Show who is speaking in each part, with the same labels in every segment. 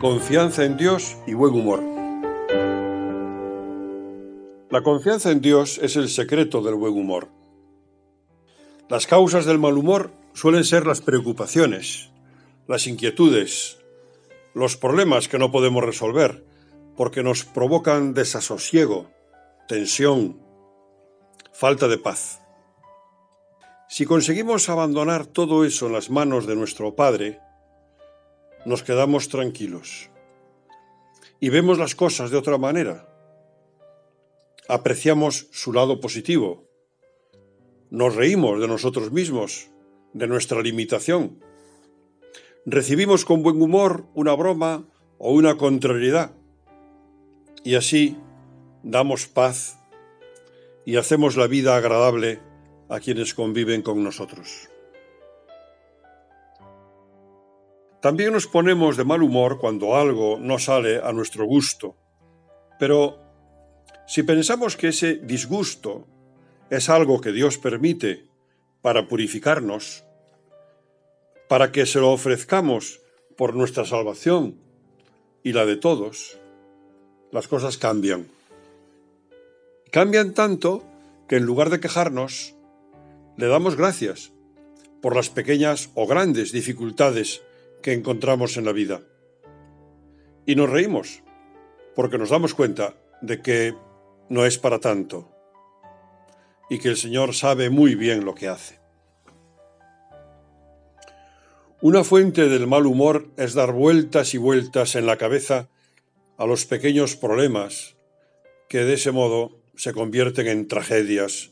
Speaker 1: Confianza en Dios y buen humor. La confianza en Dios es el secreto del buen humor. Las causas del mal humor suelen ser las preocupaciones, las inquietudes, los problemas que no podemos resolver, porque nos provocan desasosiego, tensión, falta de paz. Si conseguimos abandonar todo eso en las manos de nuestro Padre, nos quedamos tranquilos y vemos las cosas de otra manera. Apreciamos su lado positivo. Nos reímos de nosotros mismos de nuestra limitación. Recibimos con buen humor una broma o una contrariedad. Y así damos paz y hacemos la vida agradable a quienes conviven con nosotros. También nos ponemos de mal humor cuando algo no sale a nuestro gusto. Pero si pensamos que ese disgusto es algo que Dios permite para purificarnos, para que se lo ofrezcamos por nuestra salvación y la de todos, las cosas cambian. Cambian tanto que en lugar de quejarnos, le damos gracias por las pequeñas o grandes dificultades que encontramos en la vida. Y nos reímos porque nos damos cuenta de que no es para tanto y que el Señor sabe muy bien lo que hace. Una fuente del mal humor es dar vueltas y vueltas en la cabeza a los pequeños problemas que de ese modo se convierten en tragedias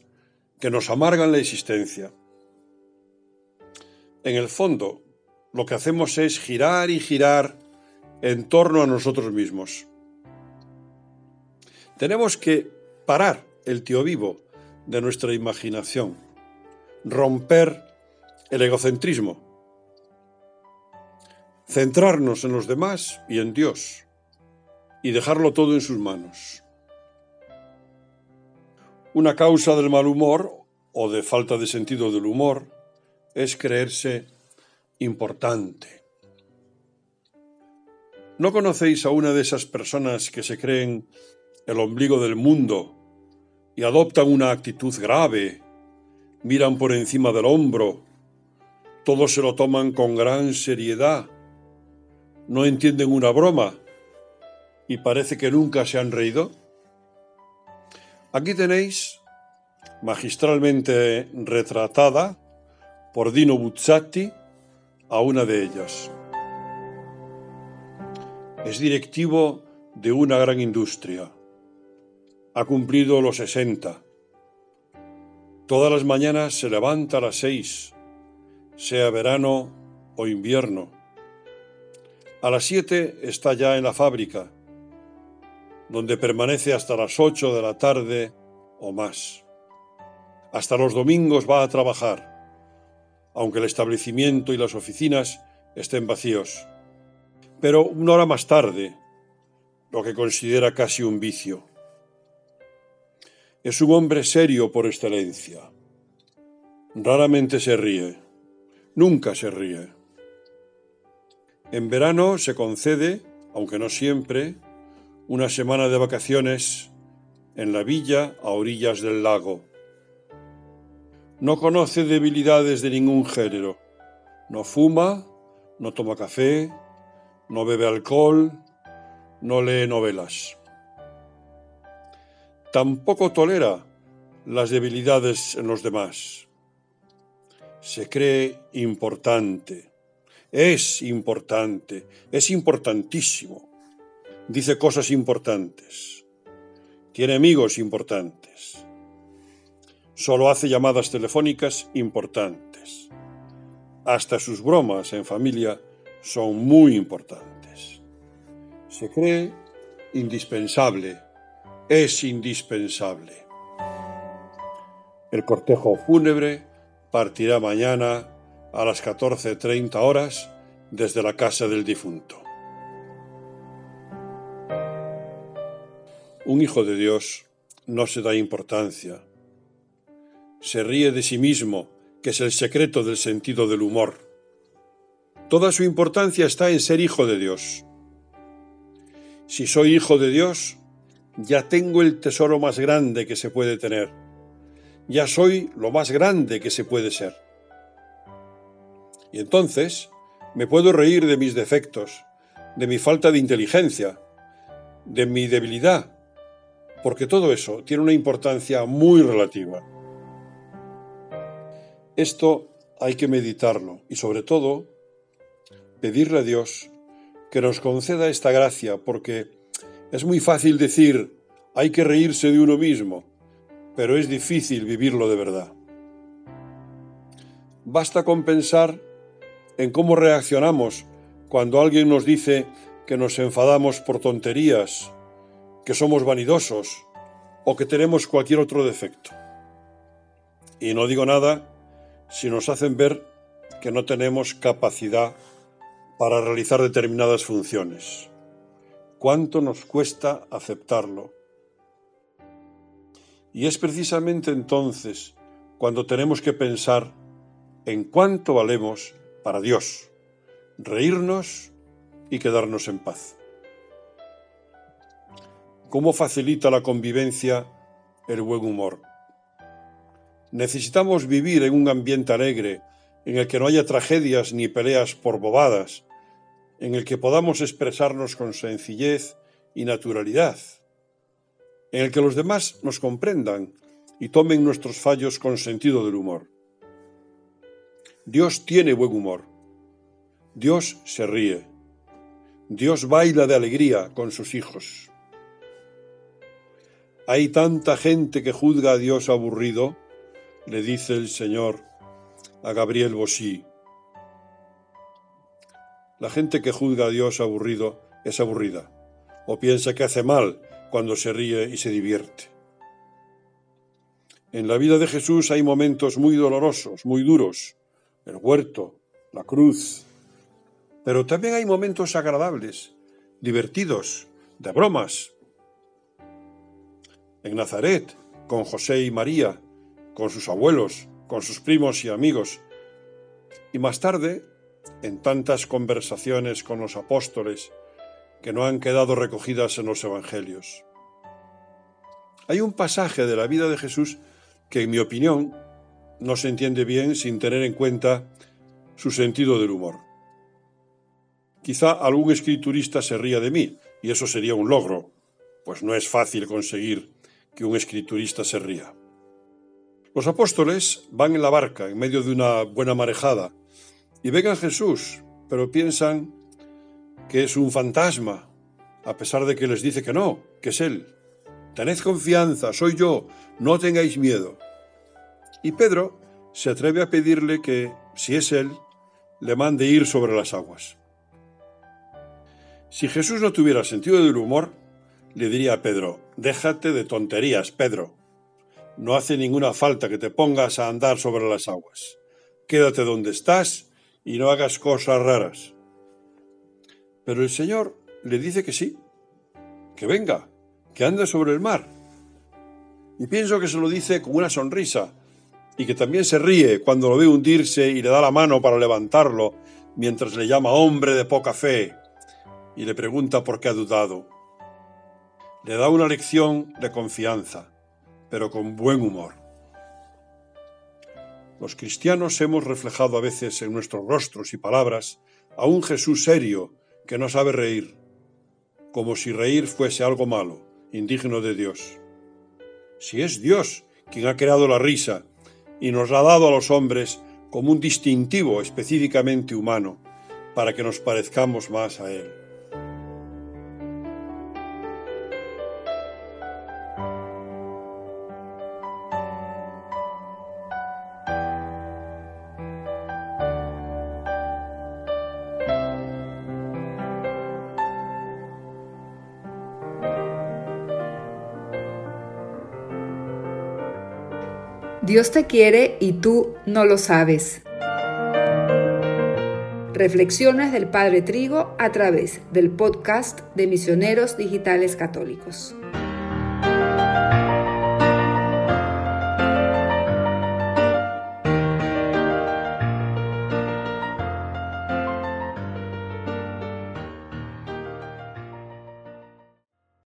Speaker 1: que nos amargan la existencia. En el fondo, lo que hacemos es girar y girar en torno a nosotros mismos. Tenemos que parar el tío vivo de nuestra imaginación, romper el egocentrismo, centrarnos en los demás y en Dios, y dejarlo todo en sus manos. Una causa del mal humor o de falta de sentido del humor es creerse importante. ¿No conocéis a una de esas personas que se creen el ombligo del mundo y adoptan una actitud grave, miran por encima del hombro, todos se lo toman con gran seriedad, no entienden una broma y parece que nunca se han reído? Aquí tenéis, magistralmente retratada por Dino Buzzati, a una de ellas. Es directivo de una gran industria ha cumplido los 60. Todas las mañanas se levanta a las seis, sea verano o invierno. A las siete está ya en la fábrica, donde permanece hasta las ocho de la tarde o más. Hasta los domingos va a trabajar, aunque el establecimiento y las oficinas estén vacíos. Pero una hora más tarde, lo que considera casi un vicio. Es un hombre serio por excelencia. Raramente se ríe. Nunca se ríe. En verano se concede, aunque no siempre, una semana de vacaciones en la villa a orillas del lago. No conoce debilidades de ningún género. No fuma, no toma café, no bebe alcohol, no lee novelas tampoco tolera las debilidades en los demás. Se cree importante, es importante, es importantísimo. Dice cosas importantes. tiene amigos importantes. Solo hace llamadas telefónicas importantes. Hasta sus bromas en familia son muy importantes. Se cree indispensable, es indispensable. El cortejo fúnebre partirá mañana a las 14.30 horas desde la casa del difunto. Un hijo de Dios no se da importancia. Se ríe de sí mismo, que es el secreto del sentido del humor. Toda su importancia está en ser hijo de Dios. Si soy hijo de Dios, ya tengo el tesoro más grande que se puede tener. Ya soy lo más grande que se puede ser. Y entonces me puedo reír de mis defectos, de mi falta de inteligencia, de mi debilidad, porque todo eso tiene una importancia muy relativa. Esto hay que meditarlo y sobre todo pedirle a Dios que nos conceda esta gracia, porque es muy fácil decir hay que reírse de uno mismo, pero es difícil vivirlo de verdad. Basta con pensar en cómo reaccionamos cuando alguien nos dice que nos enfadamos por tonterías que somos vanidosos o que tenemos cualquier otro defecto. Y no digo nada si nos hacen ver que no tenemos capacidad para realizar determinadas funciones. ¿Cuánto nos cuesta aceptarlo? Y es precisamente entonces cuando tenemos que pensar en cuánto valemos para Dios, reírnos y quedarnos en paz. ¿Cómo facilita la convivencia el buen humor? Necesitamos vivir en un ambiente alegre, en el que no haya tragedias ni peleas por bobadas, en el que podamos expresarnos con sencillez y naturalidad, en el que los demás nos comprendan y tomen nuestros fallos con sentido del humor. Dios tiene buen humor. Dios se ríe. Dios baila de alegría con sus hijos. Hay tanta gente que juzga a Dios aburrido, le dice el Señor a Gabriel Bosí. La gente que juzga a Dios aburrido es aburrida, o piensa que hace mal cuando se ríe y se divierte. En la vida de Jesús hay momentos muy dolorosos, muy duros, el huerto, la cruz, pero también hay momentos agradables, divertidos, de bromas, en Nazaret, con José y María, con sus abuelos, con sus primos y amigos, y más tarde, en tantas conversaciones con los apóstoles que no han quedado recogidas en los Evangelios. Hay un pasaje de la vida de Jesús que, en mi opinión, no se entiende bien sin tener en cuenta su sentido del humor. Quizá algún escriturista se ría de mí, y eso sería un logro, pues no es fácil conseguir que un escriturista se ría. Los apóstoles van en la barca en medio de una buena marejada y ven a Jesús, pero piensan que es un fantasma, a pesar de que les dice que no, que es Él. Tened confianza, soy yo, no tengáis miedo. Y Pedro se atreve a pedirle que, si es Él, le mande ir sobre las aguas. Si Jesús no tuviera sentido del humor, le diría a Pedro, déjate de tonterías, Pedro. No hace ninguna falta que te pongas a andar sobre las aguas. Quédate donde estás y no hagas cosas raras. Pero el Señor le dice que sí, que venga, que ande sobre el mar. Y pienso que se lo dice con una sonrisa y que también se ríe cuando lo ve hundirse y le da la mano para levantarlo mientras le llama hombre de poca fe y le pregunta por qué ha dudado le da una lección de confianza, pero con buen humor. Los cristianos hemos reflejado a veces en nuestros rostros y palabras a un Jesús serio que no sabe reír, como si reír fuese algo malo, indigno de Dios. Si es Dios quien ha creado la risa y nos la ha dado a los hombres como un distintivo específicamente humano, para que nos parezcamos más a Él.
Speaker 2: Dios te quiere y tú no lo sabes. Reflexiones del Padre Trigo a través del podcast de Misioneros Digitales Católicos.